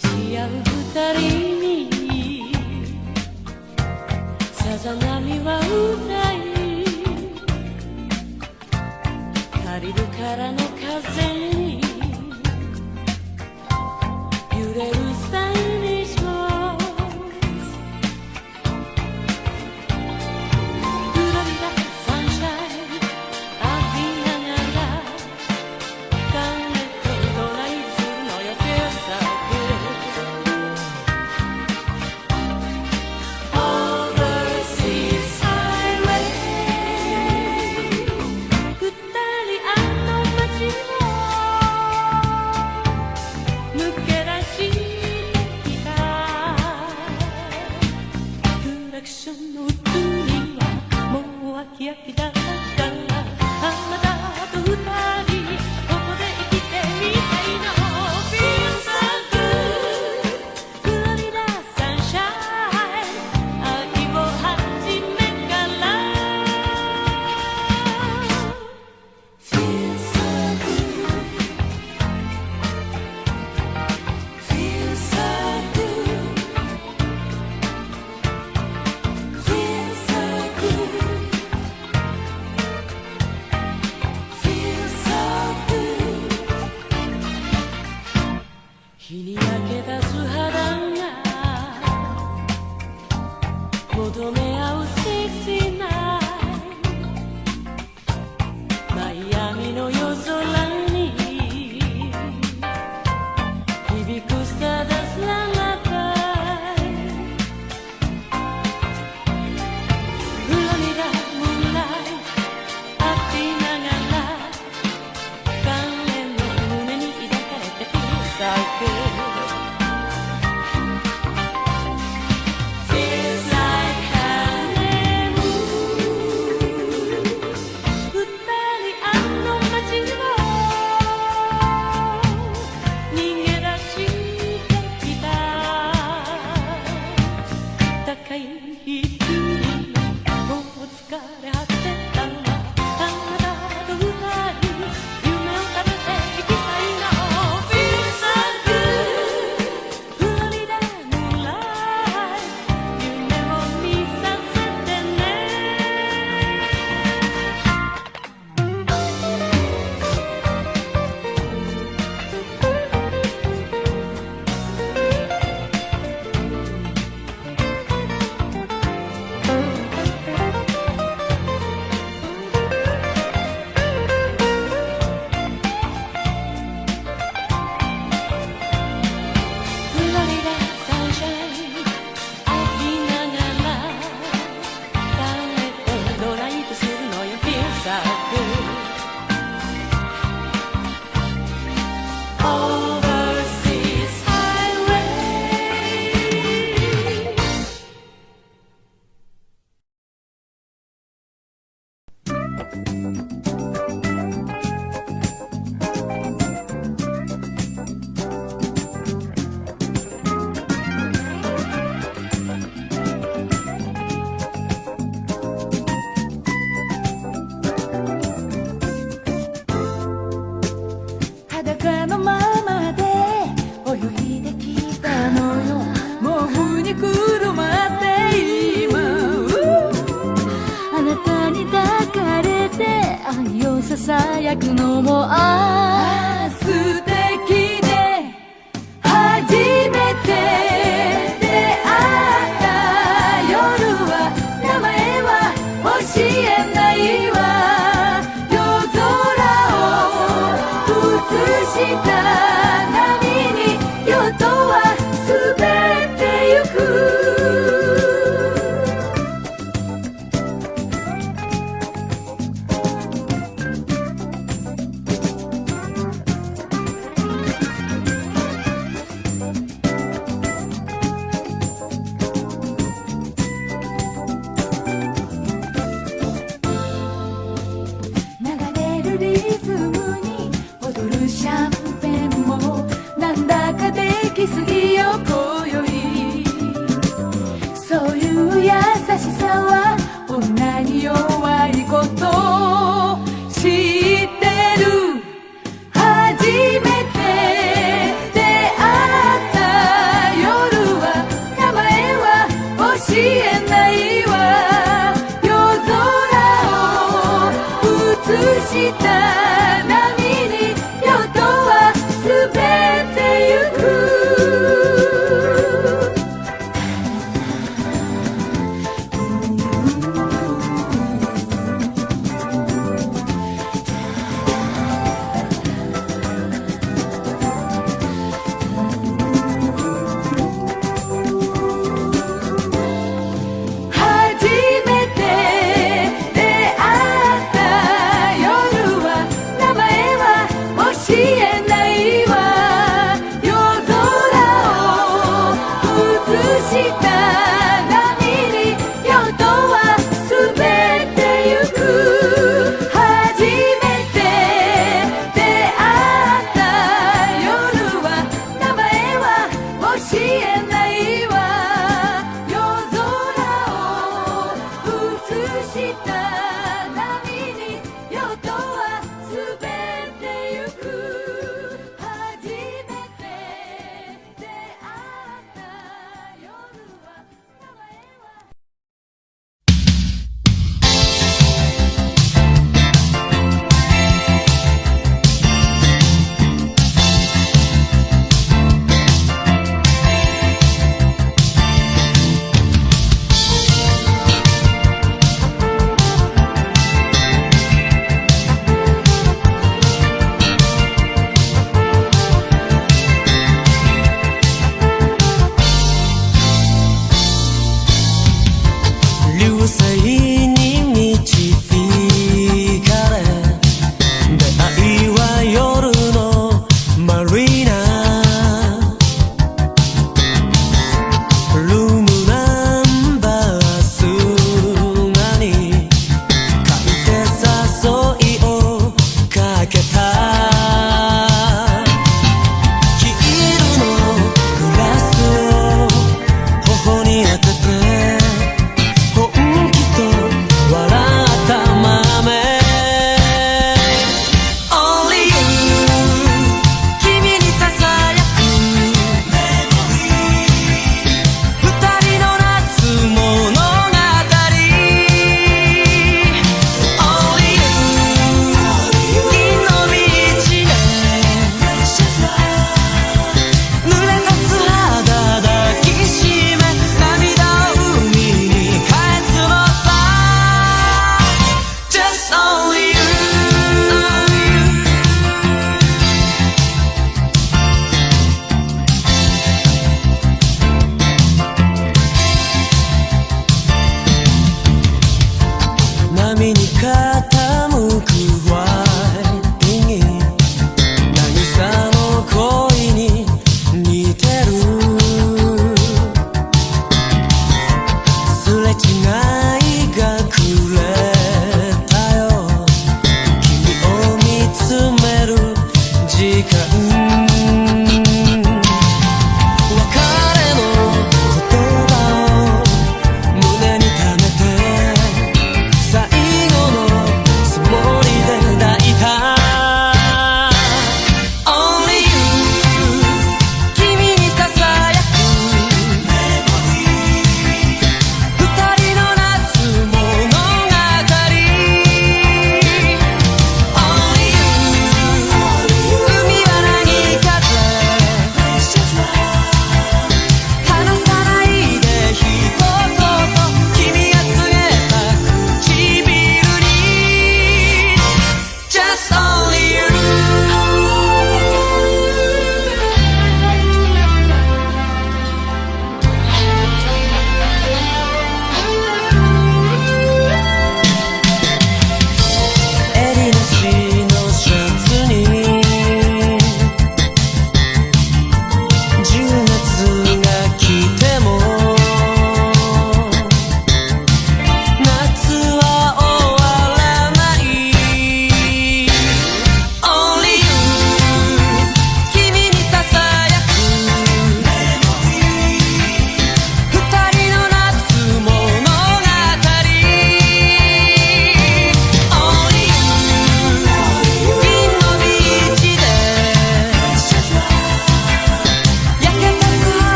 siang ku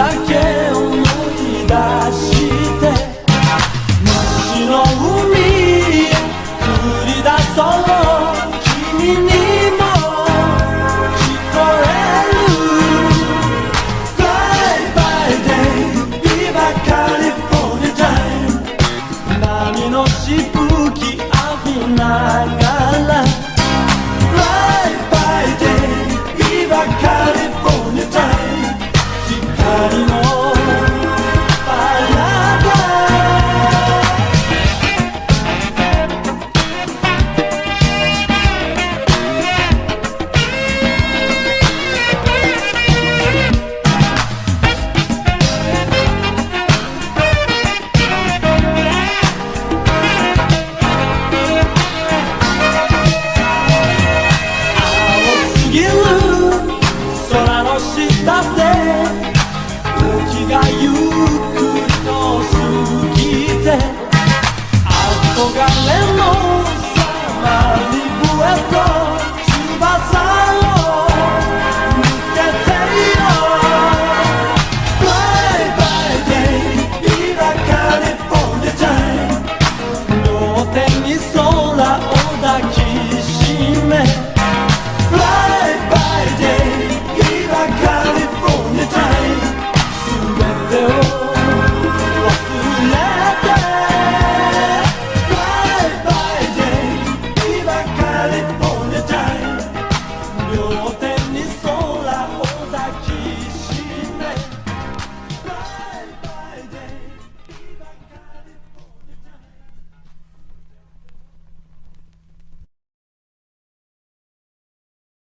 I can't.